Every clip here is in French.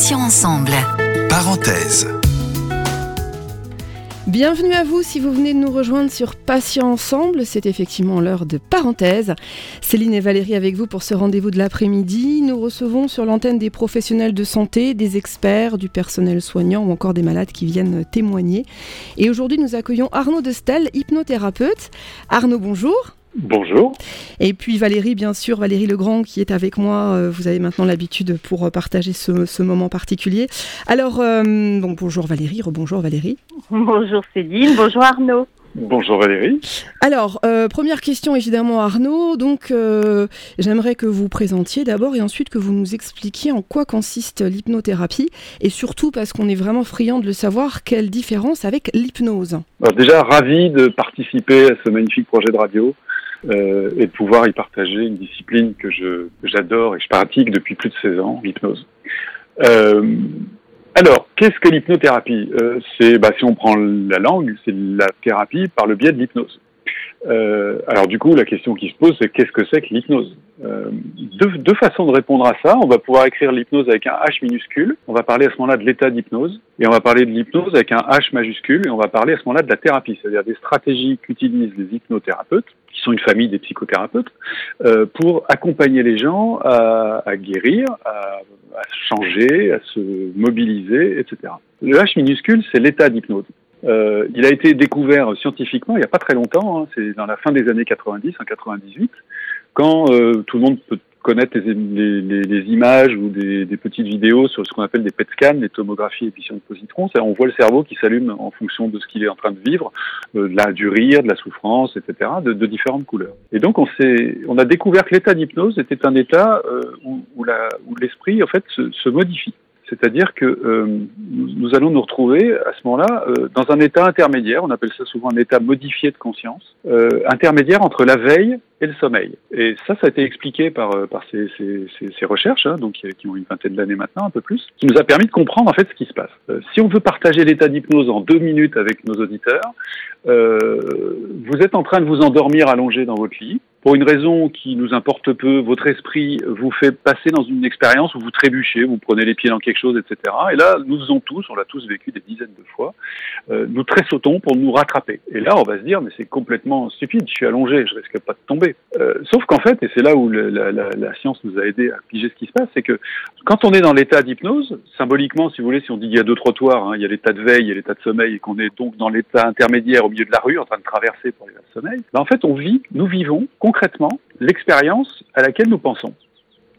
Patient ensemble. Parenthèse. Bienvenue à vous si vous venez de nous rejoindre sur Patient Ensemble. C'est effectivement l'heure de parenthèse. Céline et Valérie avec vous pour ce rendez-vous de l'après-midi. Nous recevons sur l'antenne des professionnels de santé, des experts, du personnel soignant ou encore des malades qui viennent témoigner. Et aujourd'hui, nous accueillons Arnaud Destel, hypnothérapeute. Arnaud, bonjour. Bonjour. Et puis Valérie, bien sûr, Valérie Legrand qui est avec moi. Euh, vous avez maintenant l'habitude pour euh, partager ce, moment particulier. Alors, euh, bonjour Valérie, rebonjour Valérie. Bonjour Céline, bonjour Arnaud. Bonjour Valérie. Alors, première question évidemment Arnaud. Donc, j'aimerais que vous présentiez d'abord et ensuite que vous nous expliquiez en quoi consiste l'hypnothérapie et surtout parce qu'on est vraiment friand de le savoir, quelle différence avec l'hypnose? déjà, ravi de participer à ce magnifique projet de radio. Euh, et de pouvoir y partager une discipline que j'adore et que je pratique depuis plus de 16 ans, l'hypnose. Euh, alors, qu'est-ce que l'hypnothérapie? Euh, C'est, bah, si on prend la langue, c'est la thérapie par le biais de l'hypnose. Euh, alors du coup, la question qui se pose, c'est qu'est-ce que c'est que l'hypnose? Euh, deux, deux, façons de répondre à ça. On va pouvoir écrire l'hypnose avec un H minuscule. On va parler à ce moment-là de l'état d'hypnose. Et on va parler de l'hypnose avec un H majuscule. Et on va parler à ce moment-là de la thérapie, c'est-à-dire des stratégies qu'utilisent les hypnothérapeutes, qui sont une famille des psychothérapeutes, euh, pour accompagner les gens à, à guérir, à, à changer, à se mobiliser, etc. Le H minuscule, c'est l'état d'hypnose. Euh, il a été découvert scientifiquement il n'y a pas très longtemps, hein, c'est dans la fin des années 90, en 98, quand euh, tout le monde peut connaître les, les, les images ou des, des, petites vidéos sur ce qu'on appelle des PET scans, des tomographies émission de positrons. On voit le cerveau qui s'allume en fonction de ce qu'il est en train de vivre, euh, de la, du rire, de la souffrance, etc., de, de différentes couleurs. Et donc on, on a découvert que l'état d'hypnose était un état euh, où, où l'esprit en fait se, se modifie. C'est-à-dire que euh, nous, allons nous retrouver à ce moment-là euh, dans un état intermédiaire, on appelle ça souvent un état modifié de conscience, euh, intermédiaire entre la veille et le sommeil. Et ça, ça a été expliqué par, euh, par ces, ces, ces, recherches, hein, donc qui ont une vingtaine d'années maintenant, un peu plus, qui nous a permis de comprendre en fait ce qui se passe. Euh, si on veut partager l'état d'hypnose en deux minutes avec nos auditeurs, vous êtes en train de vous endormir allongé dans votre lit pour une raison qui nous importe peu, votre esprit vous fait passer dans une expérience où vous trébuchez, vous prenez les pieds dans quelque chose, etc. Et là, nous faisons tous, on l'a tous vécu des dizaines de fois, euh, nous tressautons pour nous rattraper. Et là, on va se dire, mais c'est complètement stupide, je suis allongé, je risque pas de tomber. Euh, sauf qu'en fait, et c'est là où le, la, la, la, science nous a aidé à piger ce qui se passe, c'est que quand on est dans l'état d'hypnose, symboliquement, si vous voulez, si on dit qu'il y a deux trottoirs, hein, il y a l'état de veille et l'état de sommeil, et qu'on est donc dans l'état intermédiaire au milieu de la rue, en train de traverser pour l'état de sommeil, ben en fait, on vit, nous vivons concrètement l'expérience à laquelle nous pensons.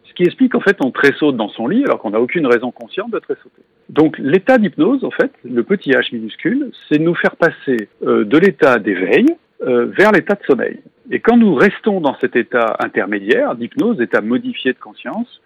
Ce qui explique en fait on tressaute dans son lit alors qu'on n'a aucune raison consciente de tressauter. Donc l'état d'hypnose, en fait, le petit h minuscule, c'est nous faire passer euh, de l'état d'éveil euh, vers l'état de sommeil. Et quand nous restons dans cet état intermédiaire d'hypnose, état modifié de conscience,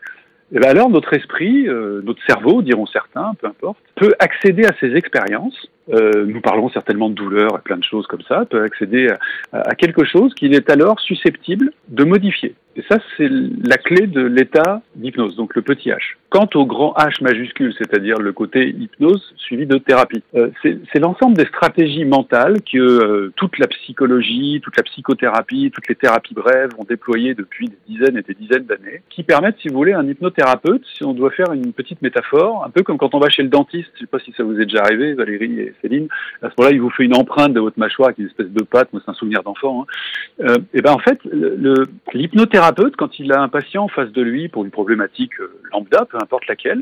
eh bien alors notre esprit, euh, notre cerveau, diront certains, peu importe, peut accéder à ces expériences. Euh, nous parlerons certainement de douleur et plein de choses comme ça, peut accéder à, à quelque chose qu'il est alors susceptible de modifier. Et ça, c'est la clé de l'état d'hypnose, donc le petit h. Quant au grand H majuscule, c'est-à-dire le côté hypnose suivi de thérapie, euh, c'est l'ensemble des stratégies mentales que euh, toute la psychologie, toute la psychothérapie, toutes les thérapies brèves ont déployées depuis des dizaines et des dizaines d'années, qui permettent, si vous voulez, un hypnothérapeute, si on doit faire une petite métaphore, un peu comme quand on va chez le dentiste, je ne sais pas si ça vous est déjà arrivé, Valérie et Céline, à ce moment-là, il vous fait une empreinte de votre mâchoire avec une espèce de pâte, moi c'est un souvenir d'enfant, hein. euh, et ben en fait, l'hypnothérapeute quand il a un patient en face de lui pour une problématique euh, lambda, peu importe laquelle,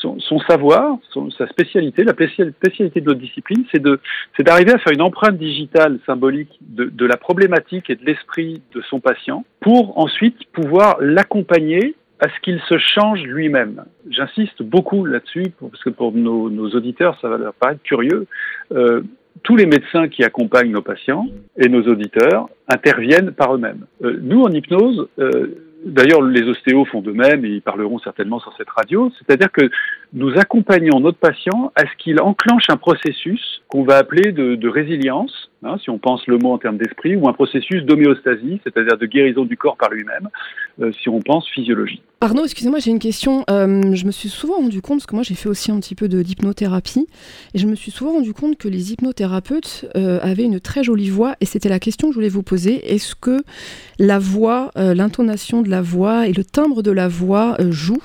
son, savoir, sa spécialité, la spécialité de notre discipline, c'est d'arriver à faire une empreinte digitale symbolique de la problématique et de l'esprit de son patient pour ensuite pouvoir l'accompagner à ce qu'il se change lui-même. J'insiste beaucoup là-dessus parce que pour nos, auditeurs, ça va leur paraître curieux. Euh, tous les médecins qui accompagnent nos patients et nos auditeurs interviennent par eux-mêmes. Euh, nous, en hypnose, euh, d'ailleurs les ostéos font de même et ils parleront certainement sur cette radio, c'est-à-dire que nous accompagnons notre patient à ce qu'il enclenche un processus qu'on va appeler de, de résilience, hein, si on pense le mot en termes d'esprit, ou un processus d'homéostasie, c'est-à-dire de guérison du corps par lui-même, euh, si on pense physiologie. Arnaud, excusez-moi, j'ai une question. Euh, je me suis souvent rendu compte, parce que moi j'ai fait aussi un petit peu d'hypnothérapie, et je me suis souvent rendu compte que les hypnothérapeutes euh, avaient une très jolie voix, et c'était la question que je voulais vous poser. Est-ce que la voix, l'intonation de la voix et le timbre de la voix jouent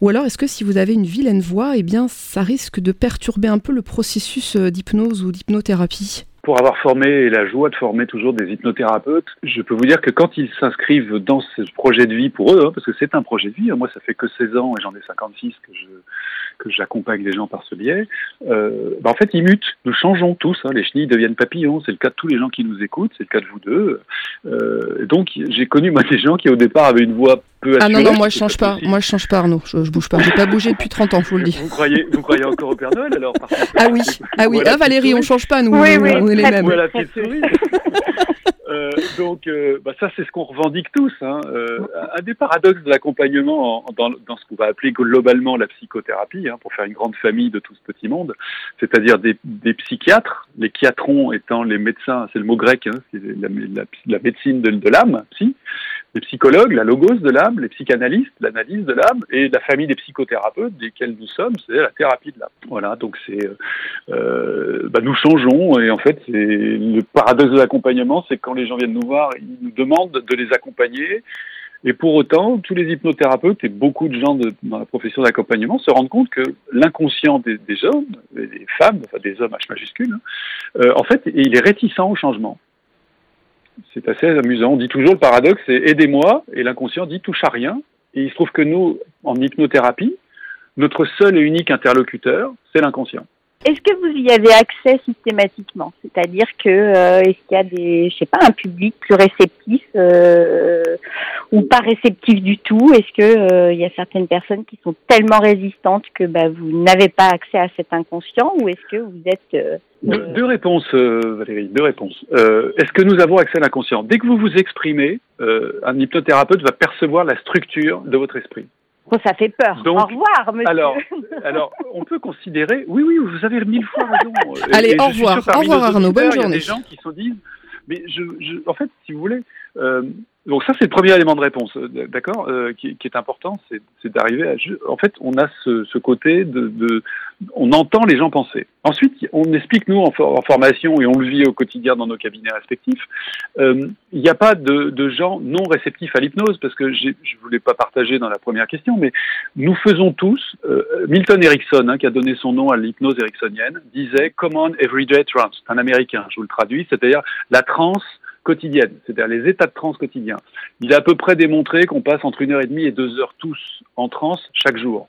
Ou alors est-ce que si vous avez une vilaine voix, eh bien ça risque de perturber un peu le processus d'hypnose ou d'hypnothérapie? Pour avoir formé la joie de former toujours des hypnothérapeutes, je peux vous dire que quand ils s'inscrivent dans ce projet de vie pour eux, hein, parce que c'est un projet de vie, hein, moi ça fait que 16 ans et j'en ai 56 que je que j'accompagne les gens par ce biais, euh, bah en fait ils mutent, nous changeons tous, hein, les chenilles deviennent papillons, c'est le cas de tous les gens qui nous écoutent, c'est le cas de vous deux. Euh, donc j'ai connu moi des gens qui au départ avaient une voix peu Ah non non moi je change pas, moi je change pas Arnaud, je, je bouge pas, j'ai pas bougé depuis 30 ans, je vous le dis. Vous croyez, vous croyez encore au Père Noël alors Ah oui, ah oui, ah Valérie, on change pas nous, oui, oui, on est les mêmes. la petite souris. Donc, euh, bah ça, c'est ce qu'on revendique tous. Hein. Euh, un des paradoxes de l'accompagnement dans, dans, ce qu'on va appeler globalement la psychothérapie, hein, pour faire une grande famille de tout ce petit monde, c'est-à-dire des, des, psychiatres, les chiatrons étant les médecins, c'est le mot grec, hein, c'est la, médecine de, de l'âme, psy, les psychologues, la logos de l'âme, les psychanalystes, l'analyse de l'âme, et la famille des psychothérapeutes, desquels nous sommes, c'est la thérapie de l'âme. Voilà, donc c'est, euh, bah nous changeons, et en fait, c'est le paradoxe de l'accompagnement, c'est que quand les gens viennent nous voir, ils nous demandent de les accompagner, et pour autant, tous les hypnothérapeutes et beaucoup de gens de, dans la profession d'accompagnement se rendent compte que l'inconscient des, des, hommes, des femmes, enfin des hommes H majuscule, hein, euh, en fait, il est réticent au changement c'est assez amusant. On dit toujours le paradoxe, c'est aidez-moi, et l'inconscient dit touche à rien. Et il se trouve que nous, en hypnothérapie, notre seul et unique interlocuteur, c'est l'inconscient. Est-ce que vous y avez accès systématiquement? C'est-à-dire que euh, est-ce qu'il y a des, je sais pas, un public plus réceptif euh, ou pas réceptif du tout? Est-ce que euh, il y a certaines personnes qui sont tellement résistantes que bah, vous n'avez pas accès à cet inconscient ou est-ce que vous êtes deux, deux, réponses, Valérie. Deux réponses. est-ce que nous avons accès à l'inconscient? Dès que vous vous exprimez, un hypnothérapeute va percevoir la structure de votre esprit. Oh, ça fait peur. Donc, au revoir, monsieur. Alors, alors, on peut considérer. Oui, oui, vous avez mille fois raison. Allez, au revoir. Au revoir, Arnaud. Bonne journée. Il y a des gens qui se disent. Mais je, je, en fait, si vous voulez, euh, donc ça, c'est le premier élément de réponse, euh, d'accord, euh, qui, est important, c'est d'arriver à... En fait, on a ce, côté de, On entend les gens penser. Ensuite, on explique, nous, en, formation, et on le vit au quotidien dans nos cabinets respectifs, euh, il n'y a pas de, gens non réceptifs à l'hypnose, parce que je ne voulais pas partager dans la première question, mais nous faisons tous... Milton Erickson, hein, qui a donné son nom à l'hypnose ericksonienne, disait « Common Everyday Trance », un Américain, je vous le traduis, c'est-à-dire la transe c'est-à-dire les états de transe quotidiens. Il a à peu près démontré qu'on passe entre une heure et demie et deux heures tous en transe chaque jour.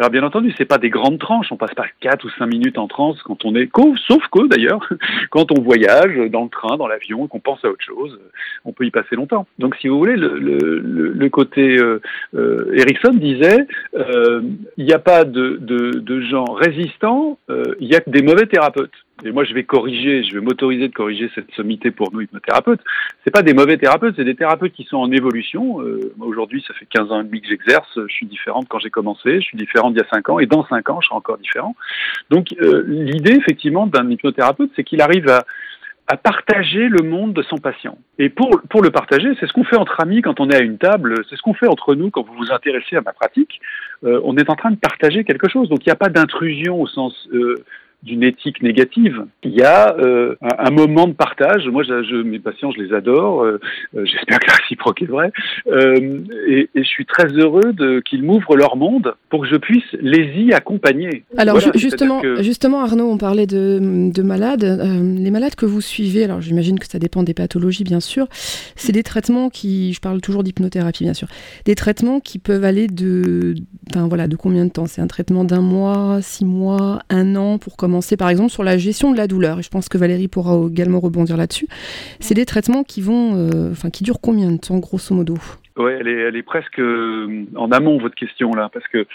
Alors bien entendu, c'est pas des grandes tranches, on passe pas quatre ou cinq minutes en transe quand on est, sauf que d'ailleurs, quand on voyage dans le train, dans l'avion, qu'on pense à autre chose, on peut y passer longtemps. Donc si vous voulez, le, côté euh, euh, Erickson disait, euh, il n'y a pas de, de, de gens résistants, euh, il y a que des mauvais thérapeutes et moi je vais corriger, je vais m'autoriser de corriger cette sommité pour nous hypnothérapeutes, c'est pas des mauvais thérapeutes, c'est des thérapeutes qui sont en évolution. Euh, aujourd'hui, ça fait 15 ans et demi que j'exerce, je suis différente quand j'ai commencé, je suis différente d'il y a 5 ans, et dans 5 ans, je serai encore différent. Donc euh, l'idée, effectivement, d'un hypnothérapeute, c'est qu'il arrive à, à partager le monde de son patient. Et pour, pour le partager, c'est ce qu'on fait entre amis quand on est à une table, c'est ce qu'on fait entre nous quand vous vous intéressez à ma pratique. Euh, on est en train de partager quelque chose. Donc il n'y a pas d'intrusion au sens euh, d'une éthique négative. Il y a euh, un, un, moment de partage. Moi, je, je, mes patients, je les adore. Euh, euh J'espère que la réciproque est vraie. Euh, et, et, je suis très heureux qu'ils m'ouvrent leur monde pour que je puisse les y accompagner. Alors voilà, justement, que... justement, Arnaud, on parlait de, de malades. Les malades que vous suivez, alors j'imagine que ça dépend des pathologies, bien sûr. C'est des traitements qui, je parle toujours d'hypnothérapie, bien sûr, des traitements qui peuvent aller de, voilà, de combien de temps? C'est un traitement d'un mois, six mois, un an pour commencer commencer par exemple sur la gestion de la douleur, et je pense que Valérie pourra également rebondir là-dessus. C'est des traitements qui vont, euh, enfin, qui durent combien de temps, grosso modo? Oui, elle est, presque euh, en amont votre question là, parce que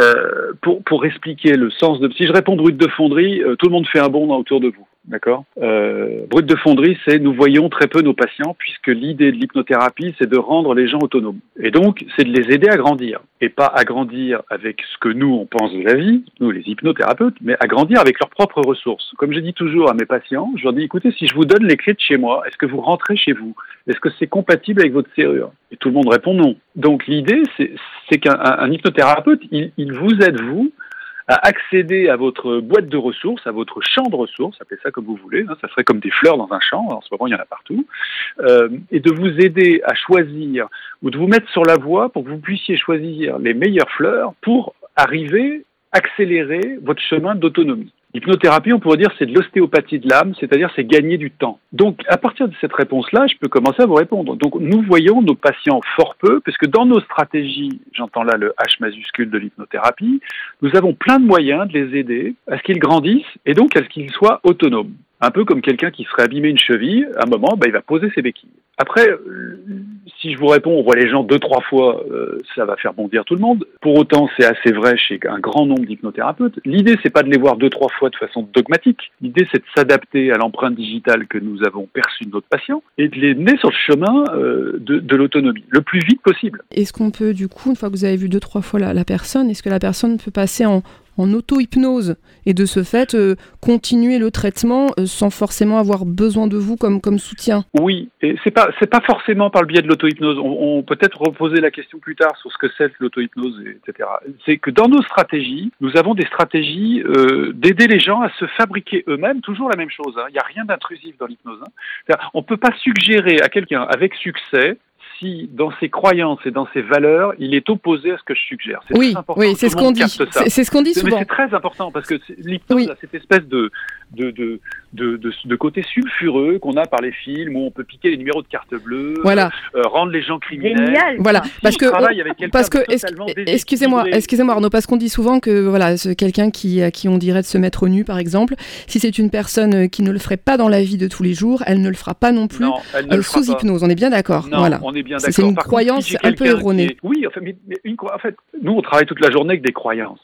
euh, pour, expliquer le sens de, si je réponds brut de fonderie, tout le monde fait un bond autour de vous. D'accord euh, Brut de fonderie, c'est nous voyons très peu nos patients puisque l'idée de l'hypnothérapie, c'est de rendre les gens autonomes. Et donc, c'est de les aider à grandir. Et pas à grandir avec ce que nous, on pense de la vie, nous les hypnothérapeutes, mais à grandir avec leurs propres ressources. Comme je dis toujours à mes patients, je leur dis, écoutez, si je vous donne les clés de chez moi, est-ce que vous rentrez chez vous? Est-ce que c'est compatible avec votre serrure? Et tout le monde répond non. Donc l'idée, c'est qu'un hypnothérapeute, il, il vous aide, vous, accéder à votre boîte de ressources, à votre champ de ressources, appelez ça comme vous voulez, hein, ça serait comme des fleurs dans un champ, en ce moment il y en a partout, euh, et de vous aider à choisir ou de vous mettre sur la voie pour que vous puissiez choisir les meilleures fleurs pour arriver, accélérer votre chemin d'autonomie. L'hypnothérapie, on pourrait dire, c'est de l'ostéopathie de l'âme, c'est-à-dire c'est gagner du temps. Donc, à partir de cette réponse-là, je peux commencer à vous répondre. Donc, nous voyons nos patients fort peu, puisque dans nos stratégies, j'entends là le H majuscule de l'hypnothérapie, nous avons plein de moyens de les aider à ce qu'ils grandissent et donc à ce qu'ils soient autonomes. Un peu comme quelqu'un qui serait abîmé une cheville, à un moment, bah, il va poser ses béquilles. Après, si je vous réponds, on voit les gens deux, trois fois, euh, ça va faire bondir tout le monde. Pour autant, c'est assez vrai chez un grand nombre d'hypnothérapeutes. L'idée, c'est pas de les voir deux, trois fois de façon dogmatique. L'idée, c'est de s'adapter à l'empreinte digitale que nous avons perçue de notre patient et de les mener sur le chemin euh, de, l'autonomie le plus vite possible. Est-ce qu'on peut, du coup, une fois que vous avez vu deux, trois fois la personne, est-ce que la personne peut passer en, en auto-hypnose et de ce fait euh, continuer le traitement euh, sans forcément avoir besoin de vous comme, comme soutien Oui, et c'est pas pas forcément par le biais de l'auto-hypnose. On, peut être reposer la question plus tard sur ce que c'est l'auto-hypnose, etc. C'est que dans nos stratégies, nous avons des stratégies euh, d'aider les gens à se fabriquer eux-mêmes toujours la même chose. hein. Il n'y a rien d'intrusif dans l'hypnose. hein. On peut pas suggérer à quelqu'un avec succès si dans ses croyances et dans ses valeurs, il est opposé à ce que je suggère. C'est Oui, très important oui, c'est ce qu'on dit. C'est ce qu'on dit Mais souvent. c'est très important parce que l'hypnose Oui. a cette espèce de, de, de, de, de, de côté sulfureux qu'on a par les films où on peut piquer les numéros de carte bleue, Voilà, euh, rendre les gens criminels. Génial. voilà. Parce que on- Parce que, excusez-moi, excusez-moi Arnaud, parce qu'on dit souvent que voilà, ce- quelqu'un qui, à qui on dirait de se mettre au nu, par exemple, si c'est une personne euh, qui ne le ferait pas dans la vie de tous les jours, elle ne le fera pas non plus Non, elle ne euh, le fera sous pas. hypnose. On est bien d'accord. Voilà. on est bien C'est- d'accord. c'est une Par contre, croyance si un peu erronée. est- Oui, enfin, mais, mais une, cro- en fait, nous, on travaille toute la journée avec des croyances.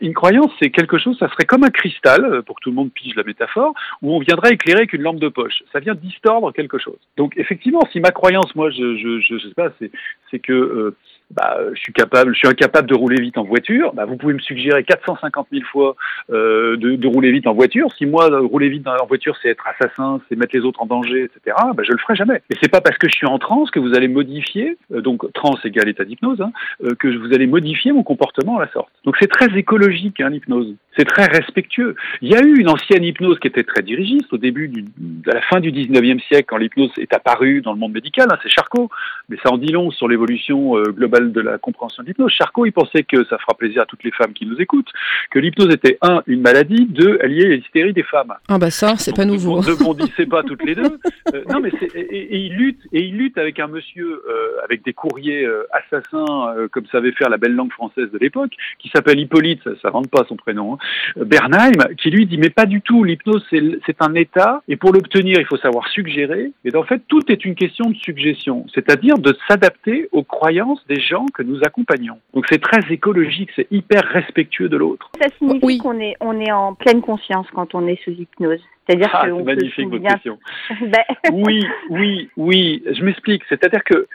Une croyance, c'est quelque chose, ça serait comme un cristal, euh, pour que tout le monde pige la métaphore, où on viendrait éclairer avec une lampe de poche. Ça vient distordre quelque chose. Donc, effectivement, si ma croyance, moi, je, je, je, je sais pas, c'est, c'est que euh, bah, euh, je suis capable, je suis incapable de rouler vite en voiture. Bah, vous pouvez me suggérer 450 000 fois euh, de, de rouler vite en voiture. Si moi, euh, rouler vite en voiture, c'est être assassin, c'est mettre les autres en danger, etc. Bah, je le ferai jamais. Et c'est pas parce que je suis en transe que vous allez modifier, euh, donc transe égale état d'hypnose, hein, euh, que vous allez modifier mon comportement à la sorte. Donc c'est très écologique hein, l'hypnose. C'est très respectueux. Il y a eu une ancienne hypnose qui était très dirigiste au début, du, à la fin du 19e siècle, quand l'hypnose est apparue dans le monde médical. hein, c'est Charcot, mais ça en dit long sur l'évolution euh, de la compréhension de l'hypnose. Charcot, il pensait que ça fera plaisir à toutes les femmes qui nous écoutent, que l'hypnose était un une maladie, deux elle liait à l'hystérie des femmes. Ah bah ça, c'est pas nouveau. Ne bondissez pas toutes les deux. Euh, non, mais et, et il lutte et il lutte avec un monsieur euh, avec des courriers euh, assassins comme savait faire la belle langue française de l'époque, qui s'appelle Hippolyte, ça, ça rentre pas son prénom, hein, Bernheim, qui lui dit mais pas du tout. L'hypnose c'est, c'est un état et pour l'obtenir il faut savoir suggérer. Et en fait tout est une question de suggestion, c'est-à-dire de s'adapter aux croyances des gens que nous accompagnons. Donc c'est très écologique, c'est hyper respectueux de l'autre. Ça signifie Oui. qu'on est, on est en pleine conscience quand on est sous hypnose. C'est-à-dire Ah, c'est se magnifique votre question. Ben, Oui, oui, oui, je m'explique. C'est-à-dire que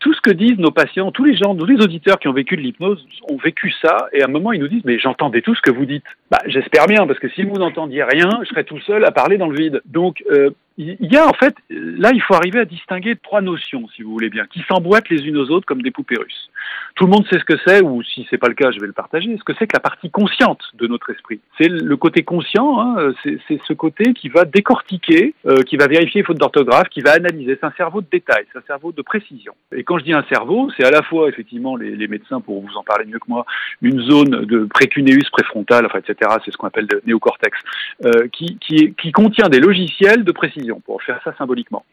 tout ce que disent nos patients, tous les gens, tous les auditeurs qui ont vécu de l'hypnose ont vécu ça et à un moment ils nous disent mais j'entendais tout ce que vous dites. Bah j'espère bien parce que si vous n'entendiez rien, je serais tout seul à parler dans le vide. Donc euh, il y a en fait là il faut arriver à distinguer trois notions si vous voulez bien qui s'emboîtent les unes aux autres comme des poupées russes. Tout le monde sait ce que c'est ou si c'est pas le cas je vais le partager. Ce que c'est que la partie consciente de notre esprit. C'est le côté conscient, hein, c'est ce côté qui va décortiquer, euh, qui va vérifier les fautes d'orthographe, qui va analyser. C'est un cerveau de détail, c'est un cerveau de précision. Et quand je dis un cerveau, c'est à la fois effectivement les, les médecins pour vous en parler mieux que moi, une zone de précuneus préfrontal, enfin etc. C'est ce qu'on appelle le néocortex, euh, qui, qui, qui contient des logiciels de précision pour faire ça symboliquement.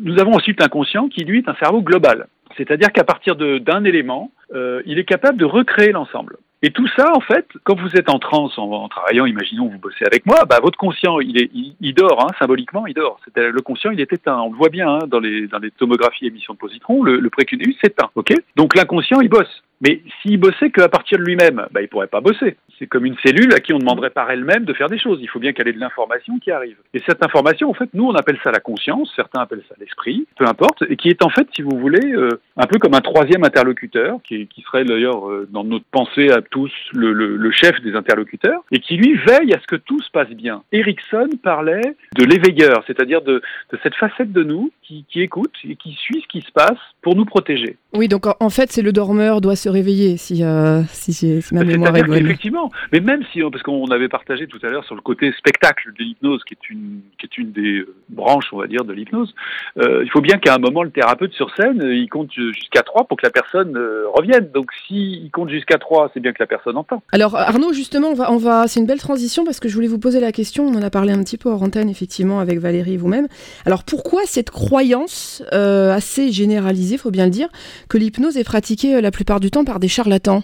Nous avons ensuite l'inconscient qui lui est un cerveau global, c'est-à-dire qu'à partir d'un élément, euh, il est capable de recréer l'ensemble. Et tout ça, en fait, quand vous êtes en transe, en, en travaillant, imaginons vous bossez avec moi, bah, votre conscient, il, est, il, dort, hein, symboliquement, il dort. Le conscient, il est éteint. On le voit bien hein, dans, les, dans les tomographies émissions de positron, le, le précuneus s'éteint. ok? Donc l'inconscient, il bosse. Mais s'il bossait qu'à partir de lui-même, bah, il pourrait pas bosser. C'est comme une cellule à qui on demanderait par elle-même de faire des choses. Il faut bien qu'elle ait de l'information qui arrive. Et cette information, en fait, nous, on appelle ça la conscience, certains appellent ça l'esprit, peu importe, et qui est en fait, si vous voulez, euh, un peu comme un troisième interlocuteur, qui, serait d'ailleurs euh, dans notre pensée à tous le, chef des interlocuteurs, et qui lui veille à ce que tout se passe bien. Erickson parlait de l'éveilleur, c'est-à-dire de, de, cette facette de nous qui, qui, écoute et qui suit ce qui se passe pour nous protéger. Oui, donc en fait, c'est le dormeur doit se réveiller, si, euh, si, si ma mémoire est bonne. Effectivement, mais même si, parce qu'on avait partagé tout à l'heure sur le côté spectacle de l'hypnose, qui est une, qui est une des euh, branches, on va dire, de l'hypnose, euh, il faut bien qu'à un moment, le thérapeute sur scène, euh, il compte jusqu'à 3 pour que la personne euh, revienne. Donc s'il compte jusqu'à 3, c'est bien que la personne entend. Alors Arnaud, justement, on va, on va, c'est une belle transition parce que je voulais vous poser la question, on en a parlé un petit peu hors antenne, effectivement, avec Valérie et vous-même. Alors pourquoi cette croyance assez généralisée, faut bien le dire, que l'hypnose est pratiquée la plupart du temps? Par des charlatans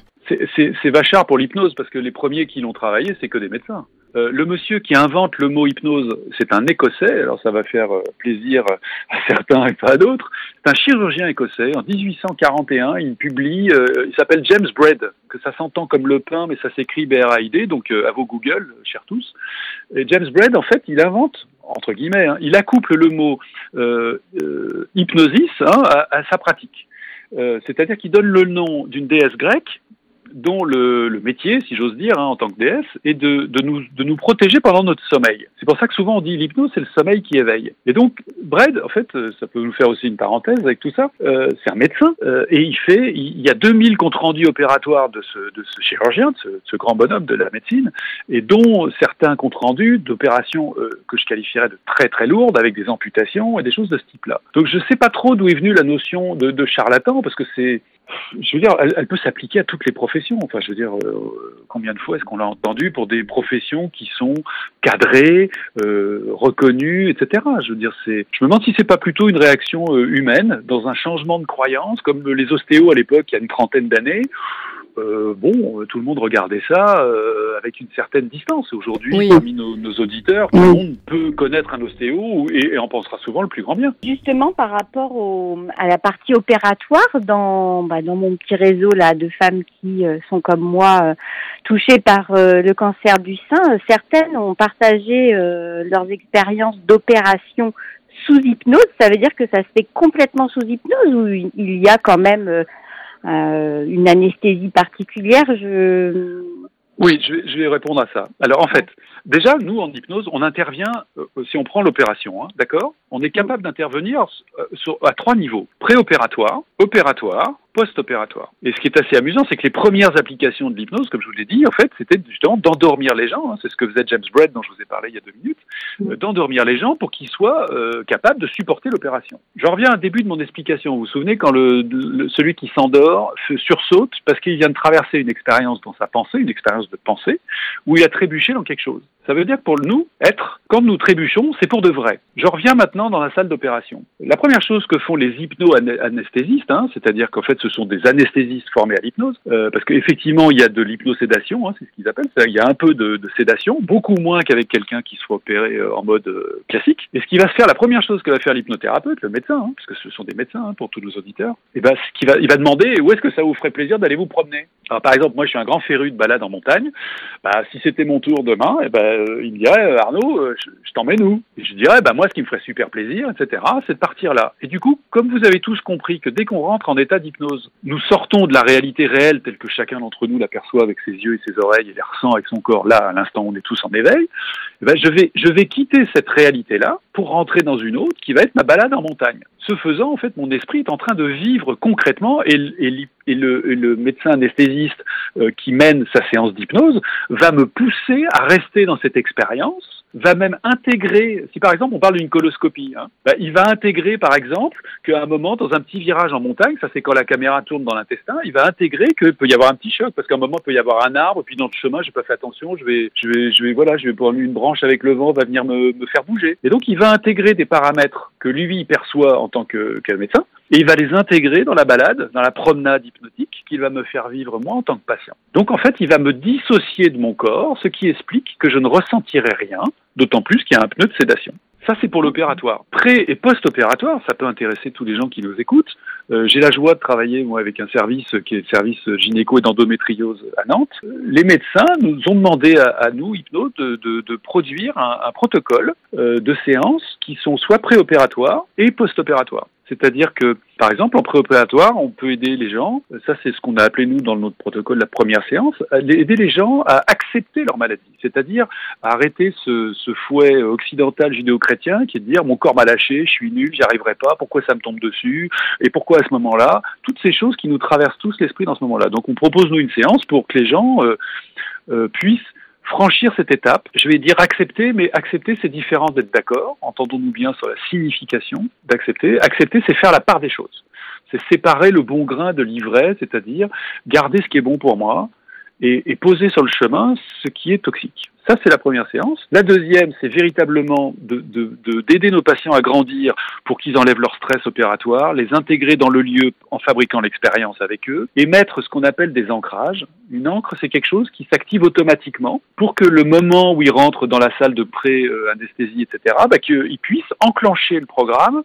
c'est vachard pour l'hypnose parce que les premiers qui l'ont travaillé, c'est que des médecins. Euh, le monsieur qui invente le mot hypnose, c'est un Écossais, alors ça va faire euh, plaisir à certains et pas à d'autres. C'est un chirurgien écossais. En 1841, il publie, euh, il s'appelle James Bread, que ça s'entend comme le pain, mais ça s'écrit B-R-A-I-D, donc à vos Google, chers tous. Et James Bread, en fait, il invente entre guillemets, hein, il accouple le mot hypnosis hein, à, sa pratique. C'est-à-dire qu'il donne le nom d'une déesse grecque dont le, le, métier, si j'ose dire, hein, en tant que déesse, est de, de, nous, de nous protéger pendant notre sommeil. C'est pour ça que souvent on dit l'hypnose, c'est le sommeil qui éveille. Et donc, Brad, en fait, ça peut nous faire aussi une parenthèse avec tout ça, euh, c'est un médecin, euh, et il fait, il, y a 2000 comptes rendus opératoires de ce, de ce chirurgien, de ce, ce, grand bonhomme de la médecine, et dont certains comptes rendus d'opérations euh, que je qualifierais de très très lourdes, avec des amputations et des choses de ce type-là. Donc je sais pas trop d'où est venue la notion de, de charlatan, parce que c'est je veux dire, elle, peut s'appliquer à toutes les professions. Enfin, je veux dire, euh, combien de fois est-ce qu'on l'a entendu pour des professions qui sont cadrées, euh, reconnues, etc. Je veux dire, c'est. Je me demande si c'est pas plutôt une réaction euh, humaine dans un changement de croyance, comme les ostéos à l'époque, il y a une trentaine d'années. Euh, bon, tout le monde regardait ça euh, avec une certaine distance. Aujourd'hui, oui. parmi nos, nos, auditeurs, tout le monde peut connaître un ostéo et, et, en pensera souvent le plus grand bien. Justement, par rapport au, à la partie opératoire, dans, bah, dans mon petit réseau là de femmes qui euh, sont comme moi euh, touchées par euh, le cancer du sein, certaines ont partagé leurs expériences d'opération sous hypnose. Ça veut dire que ça se fait complètement sous hypnose ou il y a quand même euh, une anesthésie particulière. Oui, je vais, je vais, répondre à ça. Alors en fait, déjà, nous en hypnose, on intervient, euh, si on prend l'opération, hein, d'accord? On est capable d'intervenir euh, à trois niveaux. Préopératoire, opératoire, post-opératoire. Et ce qui est assez amusant, c'est que les premières applications de l'hypnose, comme je vous l'ai dit, en fait, c'était justement d'endormir les gens. Hein, c'est ce que faisait James Brett, dont je vous ai parlé il y a deux minutes, euh, d'endormir les gens pour qu'ils soient euh, capables de supporter l'opération. Je reviens au début de mon explication. Vous vous souvenez quand le, le celui qui s'endort sursaute parce qu'il vient de traverser une expérience dans sa pensée, une expérience de pensée, où il a trébuché dans quelque chose. Ça veut dire que pour nous, être, quand nous trébuchons, c'est pour de vrai. Je reviens maintenant dans la salle d'opération. La première chose que font les hypno-anesthésistes, hein, c'est-à-dire qu'en fait, ce sont des anesthésistes formés à l'hypnose, euh, parce qu'effectivement, il y a de l'hypnosédation, hein, c'est ce qu'ils appellent, il y a un peu de, sédation, beaucoup moins qu'avec quelqu'un qui soit opéré euh, en mode euh, classique. Et ce qui va se faire, la première chose que va faire l'hypnothérapeute, le médecin, hein, parce ce sont des médecins hein, pour tous nos auditeurs, et eh ben, ce qui va, il va demander où est-ce que ça vous ferait plaisir d'aller vous promener? Alors, par exemple, moi, je suis un grand féru de balade en montagne. Bah, si c'était mon tour demain, et eh ben, il me dirait, Arnaud, je, je t'emmène où Et je dirais, bah, moi, ce qui me ferait super plaisir, etc., c'est de partir là. Et du coup, comme vous avez tous compris que dès qu'on rentre en état d'hypnose, nous sortons de la réalité réelle telle que chacun d'entre nous l'aperçoit avec ses yeux et ses oreilles et les ressent avec son corps là à l'instant où on est tous en éveil, eh ben je vais je vais quitter cette réalité là pour rentrer dans une autre qui va être ma balade en montagne. Ce faisant, en fait, mon esprit est en train de vivre concrètement et, et, et, le, le, médecin anesthésiste euh, qui mène sa séance d'hypnose va me pousser à rester dans cette expérience va même intégrer, si par exemple on parle d'une coloscopie, hein, bah, il va intégrer par exemple qu'à un moment dans un petit virage en montagne, ça c'est quand la caméra tourne dans l'intestin, il va intégrer qu'il peut y avoir un petit choc parce qu'à un moment il peut y avoir un arbre, puis dans le chemin j'ai pas fait attention, je vais, je vais, je vais voilà, je vais prendre une branche avec le vent va venir me, me, faire bouger. Et donc il va intégrer des paramètres que lui perçoit en tant que, que médecin et il va les intégrer dans la balade, dans la promenade hypnotique qu'il va me faire vivre moi en tant que patient. Donc en fait, il va me dissocier de mon corps, ce qui explique que je ne ressentirai rien, d'autant plus qu'il y a un pneu de sédation. Ça, c'est pour l'opératoire. Pré- et post-opératoire, ça peut intéresser tous les gens qui nous écoutent. Euh, J'ai la joie de travailler, avec un service qui est le service gynéco et d'endométriose à Nantes. Les médecins nous ont demandé à, nous, Hypno, de, produire un, un protocole euh, de séances qui sont soit préopératoires et post-opératoires. C'est-à-dire que, par exemple, en préopératoire, on peut aider les gens, ça c'est ce qu'on a appelé nous dans notre protocole la première séance, aider les gens à accepter leur maladie, c'est-à-dire à arrêter ce, ce fouet occidental judéo-chrétien qui est de dire mon corps m'a lâché, je suis nul, j'y arriverai pas, pourquoi ça me tombe dessus, et pourquoi à ce moment-là, toutes ces choses qui nous traversent tous l'esprit dans ce moment-là. Donc on propose nous une séance pour que les gens euh, euh, puissent franchir cette étape. Je vais dire accepter, mais accepter, c'est différent d'être d'accord. Entendons-nous bien sur la signification d'accepter. Accepter, c'est faire la part des choses. C'est séparer le bon grain de l'ivraie, c'est-à-dire garder ce qui est bon pour moi et, et, poser sur le chemin ce qui est toxique. Ça, c'est la première séance. La deuxième, c'est véritablement d'aider de, de, nos patients à grandir pour qu'ils enlèvent leur stress opératoire, les intégrer dans le lieu en fabriquant l'expérience avec eux et mettre ce qu'on appelle des ancrages. Une encre, c'est quelque chose qui s'active automatiquement pour que le moment où ils rentrent dans la salle de pré-anesthésie, etc., bah, qu'ils puissent enclencher le programme euh,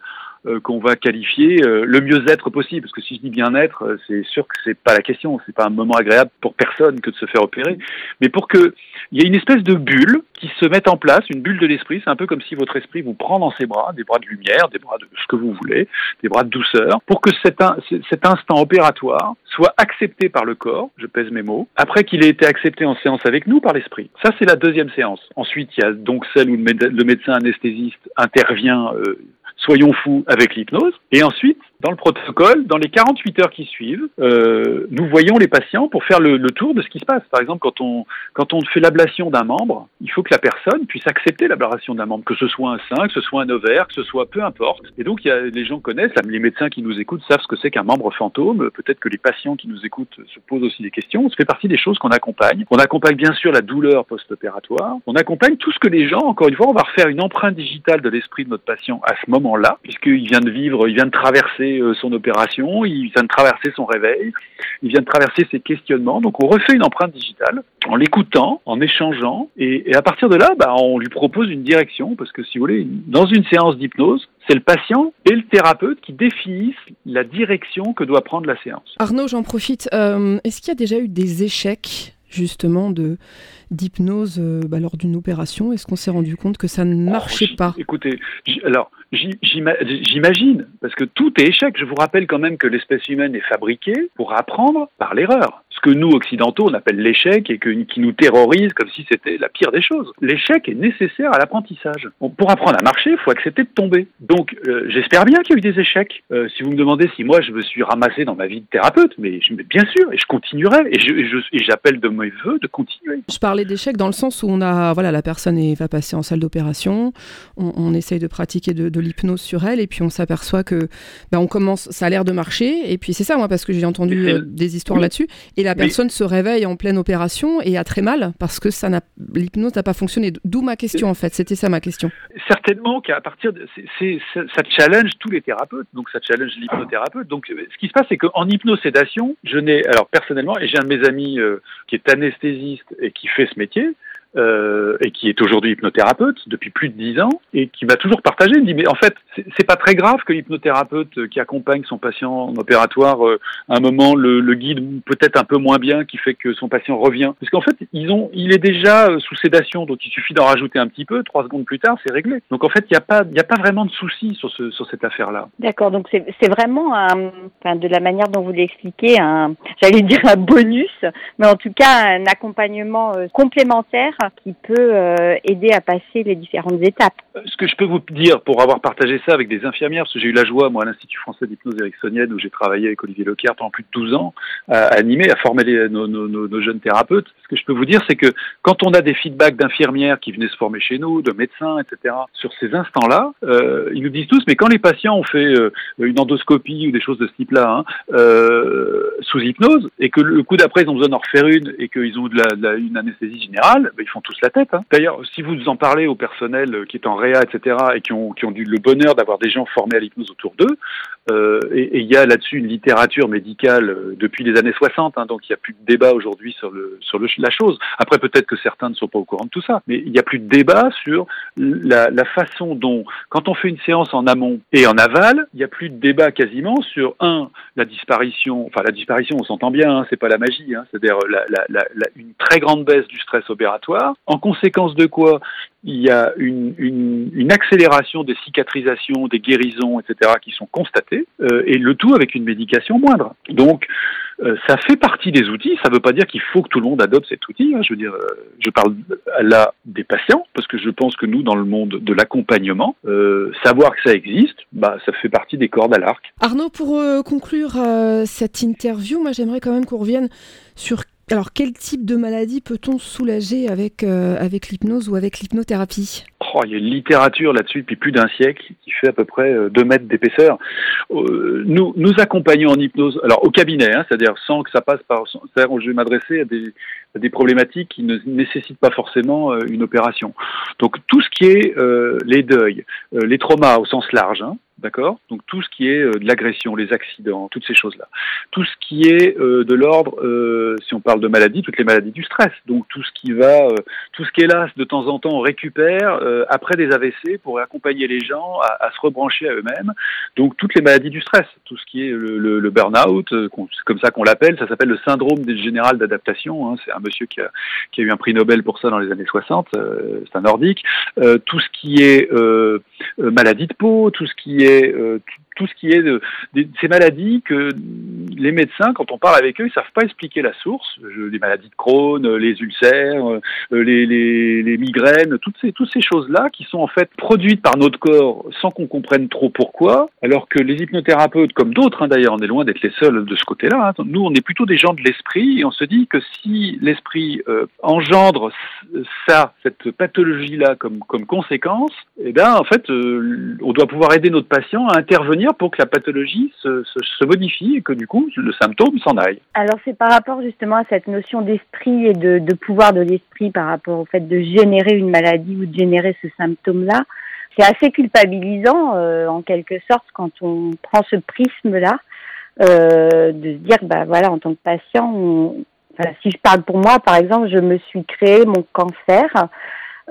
qu'on va qualifier euh, le mieux-être possible. Parce que si je dis bien-être, euh, c'est sûr que c'est pas la question. C'est pas un moment agréable pour personne que de se faire opérer, mais pour que il y ait une espèce de bulle qui se mette en place, une bulle de l'esprit. C'est un peu comme si votre esprit vous prend dans ses bras, des bras de lumière, des bras de ce que vous voulez, des bras de douceur, pour que cet, cet instant opératoire soit accepté par le corps. Je pèse mes mots. Après qu'il ait été accepté en séance avec nous par l'esprit. Ça, c'est la deuxième séance. Ensuite, il y a donc celle où le médecin anesthésiste intervient. Euh, soyons fous avec l'hypnose. Et ensuite, dans le protocole, dans les 48 heures qui suivent, euh, nous voyons les patients pour faire le, le, tour de ce qui se passe. Par exemple, quand on, quand on fait l'ablation d'un membre, il faut que la personne puisse accepter l'ablation d'un membre, que ce soit un sein, que ce soit un ovaire, que ce soit peu importe. Et donc, il y a, les gens connaissent, les médecins qui nous écoutent savent ce que c'est qu'un membre fantôme. Peut-être que les patients qui nous écoutent se posent aussi des questions. Ça fait partie des choses qu'on accompagne. On accompagne bien sûr la douleur post-opératoire. On accompagne tout ce que les gens, encore une fois, on va refaire une empreinte digitale de l'esprit de notre patient à ce moment-là, puisqu'il vient de vivre, il vient de traverser son opération, il vient de traverser son réveil, il vient de traverser ses questionnements. Donc on refait une empreinte digitale en l'écoutant, en échangeant, et, et, à partir de là, bah, on lui propose une direction, parce que si vous voulez, dans une séance d'hypnose, c'est le patient et le thérapeute qui définissent la direction que doit prendre la séance. Arnaud, j'en profite. Euh, Est-ce qu'il y a déjà eu des échecs justement de d'hypnose euh, bah, lors d'une opération? Est-ce qu'on s'est rendu compte que ça ne marchait oh, pas? Écoutez, alors j'imagine, parce que tout est échec. Je vous rappelle quand même que l'espèce humaine est fabriquée pour apprendre par l'erreur. Ce que nous, occidentaux, on appelle l'échec et que, qui nous terrorise comme si c'était la pire des choses. L'échec est nécessaire à l'apprentissage. Pour apprendre à marcher, il faut accepter de tomber. Donc, euh, j'espère bien qu'il y a eu des échecs. Euh, si vous me demandez si moi, je me suis ramassé dans ma vie de thérapeute, mais, bien sûr, et je continuerai, et j'appelle de mes voeux de continuer. Je parlais d'échec dans le sens où on a, voilà, la personne va passer en salle d'opération, on, on, essaye de pratiquer de, de l'hypnose sur elle, et puis on s'aperçoit que ben, on commence, ça a l'air de marcher, et puis c'est ça, moi, parce que j'ai entendu euh, des histoires oui. là-dessus, et la personne mais... se réveille en pleine opération et a très mal parce que ça n'a, l'hypnose n'a pas fonctionné. D'où ma question, en fait, c'était ça ma question. Certainement qu'à partir de, c est, c est, ça challenge tous les thérapeutes, donc ça challenge l'hypnothérapeute. Donc, ce qui se passe, c'est qu'en hypnosédation, je n'ai, alors personnellement, et j'ai un de mes amis euh, qui est anesthésiste et qui fait ce métier, euh, et qui est aujourd'hui hypnothérapeute depuis plus de dix ans et qui m'a toujours partagé. Il me dit mais en fait c'est pas très grave que l'hypnothérapeute qui accompagne son patient en opératoire euh, à un moment le, le guide peut-être un peu moins bien qui fait que son patient revient parce qu'en fait ils ont il est déjà euh, sous sédation donc il suffit d'en rajouter un petit peu trois secondes plus tard c'est réglé. Donc en fait il n'y a pas il a pas vraiment de souci sur ce sur cette affaire là. D'accord donc c'est vraiment un, enfin, de la manière dont vous l'expliquez un j'allais dire un bonus mais en tout cas un accompagnement euh, complémentaire qui peut euh, aider à passer les différentes étapes. Ce que je peux vous dire pour avoir partagé ça avec des infirmières, parce que j'ai eu la joie, moi, à l'Institut français d'hypnose ericksonienne, où j'ai travaillé avec Olivier Leclerc pendant plus de 12 ans, à animer, à former nos, jeunes thérapeutes. Ce que je peux vous dire, c'est que quand on a des feedbacks d'infirmières qui venaient se former chez nous, de médecins, etc., sur ces instants-là, euh, ils nous disent tous, mais quand les patients ont fait euh, une endoscopie ou des choses de ce type-là, hein, euh, sous hypnose, et que le coup d'après, ils ont besoin d'en refaire une, et qu'ils ont de une anesthésie générale, ben, ils font tous la tête. Hein. D'ailleurs, si vous en parlez au personnel qui est en réa, etc., et qui ont, qui ont eu le bonheur d'avoir des gens formés à l'hypnose autour d'eux, et il y a là-dessus une littérature médicale depuis les années 60, hein, donc il n'y a plus de débat aujourd'hui sur, le, sur le, la chose. Après, peut-être que certains ne sont pas au courant de tout ça, mais il n'y a plus de débat sur la, façon dont, quand on fait une séance en amont et en aval, il n'y a plus de débat quasiment sur, un, la disparition, enfin la disparition, on s'entend bien, hein, c'est pas la magie, hein, c'est-à-dire une très grande baisse du stress opératoire, en conséquence de quoi il y a une, accélération des cicatrisations, des guérisons, etc., qui sont constatées, euh, et le tout avec une médication moindre. Donc, euh, ça fait partie des outils. Ça ne veut pas dire qu'il faut que tout le monde adopte cet outil. Hein. Je veux dire, euh, je parle là des patients, parce que je pense que nous, dans le monde de l'accompagnement, savoir que ça existe, bah, ça fait partie des cordes à l'arc. Arnaud, pour conclure cette interview, moi, j'aimerais quand même qu'on revienne sur alors, quel type de maladie peut-on soulager avec, euh, avec l'hypnose ou avec l'hypnothérapie? Oh, Il y a une littérature là-dessus depuis plus d'un siècle qui fait à peu près 2 euh, mètres d'épaisseur. Euh, nous, nous accompagnons en hypnose, alors au cabinet, hein, c'est-à-dire sans que ça passe par... C'est-à-dire je vais m'adresser à des, à des problématiques qui ne nécessitent pas forcément une opération. Donc tout ce qui est les deuils, les traumas au sens large, hein, D'accord Donc tout ce qui est euh, de l'agression, les accidents, toutes ces choses-là. Tout ce qui est euh, de l'ordre, euh, si on parle de maladies, toutes les maladies du stress. Donc tout ce qui va, tout ce qu'hélas de temps en temps on récupère après des AVC pour accompagner les gens à, se rebrancher à eux-mêmes. Donc toutes les maladies du stress, tout ce qui est le, burn-out, comme ça qu'on l'appelle, ça s'appelle le syndrome général d'adaptation. Hein. C'est un monsieur qui a, qui a, eu un prix Nobel pour ça dans les années 60, c'est un nordique. tout ce qui est maladie de peau, tout ce qui est euh, tout ce qui est de, ces maladies que les médecins, quand on parle avec eux, ils savent pas expliquer la source. les maladies de Crohn, les ulcères, euh, les, les, les migraines, toutes ces, toutes ces choses-là qui sont en fait produites par notre corps sans qu'on comprenne trop pourquoi, alors que les hypnothérapeutes, comme d'autres hein, d'ailleurs, on est loin d'être les seuls de ce côté-là. Hein. Nous, on est plutôt des gens de l'esprit et on se dit que si l'esprit euh, engendre ça, cette pathologie-là comme, comme conséquence, eh bien, en fait, euh, on doit pouvoir aider notre patient à intervenir pour que la pathologie se, modifie et que du coup le symptôme s'en aille. Alors c'est par rapport justement à cette notion d'esprit et de, pouvoir de l'esprit par rapport au fait de générer une maladie ou de générer ce symptôme-là. C'est assez culpabilisant euh, en quelque sorte quand on prend ce prisme-là euh, de se dire bah voilà en tant que patient, si je parle pour moi par exemple, je me suis créé mon cancer.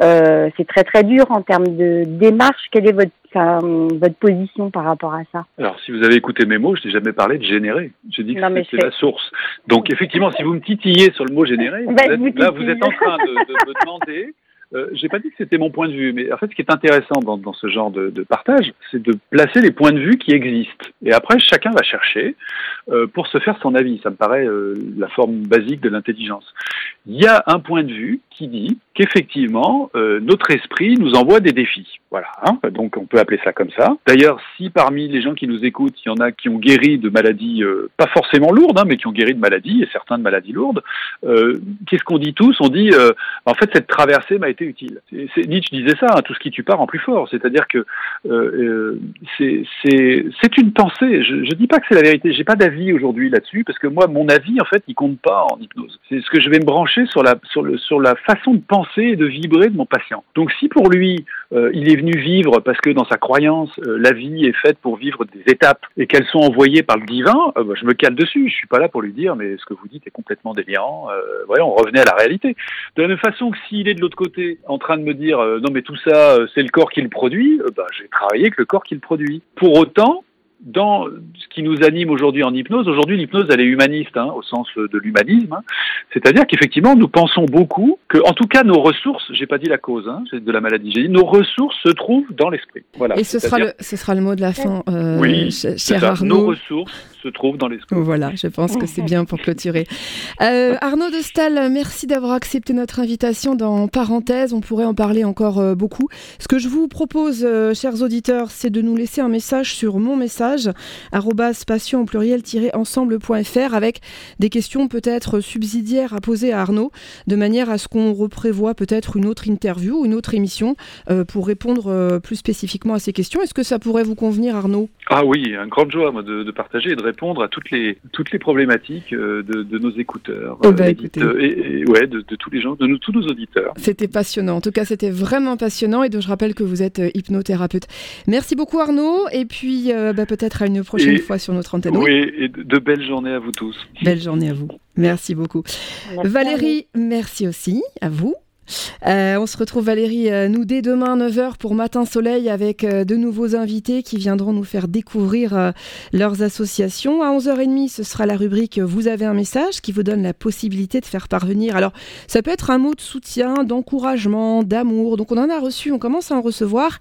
Euh, c'est très très dur en termes de démarche. Quelle est votre votre position par rapport à ça Alors, si vous avez écouté mes mots, je n'ai jamais parlé de générer. J'ai dit que c'est la source. Donc, effectivement, si vous me titillez sur le mot générer, bah, là, vous êtes en train de, de me demander euh, j'ai pas dit que c'était mon point de vue, mais en fait, ce qui est intéressant dans, dans ce genre de, de partage, c'est de placer les points de vue qui existent. Et après, chacun va chercher euh, pour se faire son avis. Ça me paraît euh, la forme basique de l'intelligence. Il y a un point de vue qui dit qu'effectivement, euh, notre esprit nous envoie des défis. Voilà, hein donc on peut appeler ça comme ça. D'ailleurs, si parmi les gens qui nous écoutent, il y en a qui ont guéri de maladies, euh, pas forcément lourdes, hein, mais qui ont guéri de maladies, et certains de maladies lourdes, euh, qu'est-ce qu'on dit tous? On dit, en fait, cette traversée m'a été utile. Nietzsche disait ça, hein, tout ce qui tue pas rend plus fort. C'est-à-dire que c'est, une pensée. Je, je dis pas que c'est la vérité. J'ai pas d'avis aujourd'hui là-dessus, parce que moi, mon avis, en fait, il compte pas en hypnose. C'est ce que je vais me brancher sur la, sur le, sur la façon de penser et de vibrer de mon patient. Donc si pour lui, euh, il est venu vivre parce que dans sa croyance, euh, la vie est faite pour vivre des étapes et qu'elles sont envoyées par le divin, euh, bah, je me cale dessus. Je suis pas là pour lui dire mais ce que vous dites est complètement délirant. voyons, on revenait à la réalité. De la même façon que s'il est de l'autre côté en train de me dire non mais tout ça c'est le corps qui le produit, bah, j'ai travaillé avec le corps qui le produit. Pour autant, dans ce qui nous anime aujourd'hui en hypnose, aujourd'hui l'hypnose elle est humaniste hein, au sens de l'humanisme, hein. c'est-à-dire qu'effectivement nous pensons beaucoup que, en tout cas nos ressources, j'ai pas dit la cause hein, de la maladie, j'ai dit nos ressources se trouvent dans l'esprit. Voilà. Et ce sera le, ce sera le mot de la fin, euh, oui, cher Arnaud. Nos ressources se trouve dans l'esprit. Voilà, je pense que c'est bien pour clôturer. Euh, Arnaud de Stal, merci d'avoir accepté notre invitation dans Parenthèse. On pourrait en parler encore euh, beaucoup. Ce que je vous propose, euh, chers auditeurs, c'est de nous laisser un message sur mon message, passion au pluriel-ensemble.fr, avec des questions peut-être subsidiaires à poser à Arnaud, de manière à ce qu'on reprévoit peut-être une autre interview, une autre émission, pour répondre plus spécifiquement à ces questions. Est-ce que ça pourrait vous convenir, Arnaud? Ah oui, un grand joie de, de partager et de répondre à toutes les toutes les problématiques euh, de, de nos écouteurs, ben, euh, et, ouais, de, de, tous les gens, de nous, tous nos auditeurs. C'était passionnant. En tout cas, c'était vraiment passionnant. Et donc, je rappelle que vous êtes euh, hypnothérapeute. Merci beaucoup, Arnaud. Et puis, bah, peut-être à une prochaine fois sur notre antenne. Oui, et de belles journées à vous tous. Belle journée à vous. Merci beaucoup. Valérie, merci aussi à vous. Euh, on se retrouve Valérie, euh, nous dès demain 9h pour Matin Soleil avec euh, de nouveaux invités qui viendront nous faire découvrir leurs associations. À 11h30, ce sera la rubrique Vous avez un message qui vous donne la possibilité de faire parvenir. Alors, ça peut être un mot de soutien, d'encouragement, d'amour. Donc, on en a reçu, on commence à en recevoir.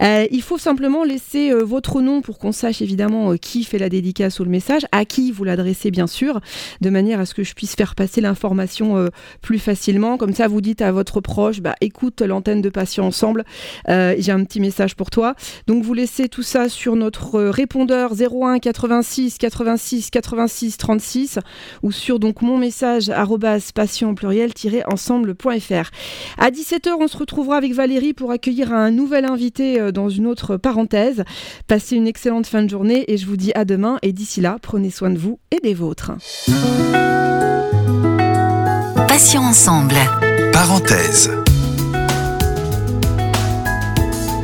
il faut simplement laisser votre nom pour qu'on sache évidemment qui fait la dédicace ou le message, à qui vous l'adressez bien sûr, de manière à ce que je puisse faire passer l'information plus facilement. Comme ça, vous dites à votre proche, bah, écoute l'antenne de Patients Ensemble. Euh, j'ai un petit message pour toi. Donc vous laissez tout ça sur notre répondeur 01 86 86 86 36 ou sur donc mon message patient pluriel ensemble.fr. À 17h, on se retrouvera avec Valérie pour accueillir un nouvel invité euh, dans une autre parenthèse. Passez une excellente fin de journée et je vous dis à demain et d'ici là, prenez soin de vous et des vôtres. Passions ensemble. Parenthèse.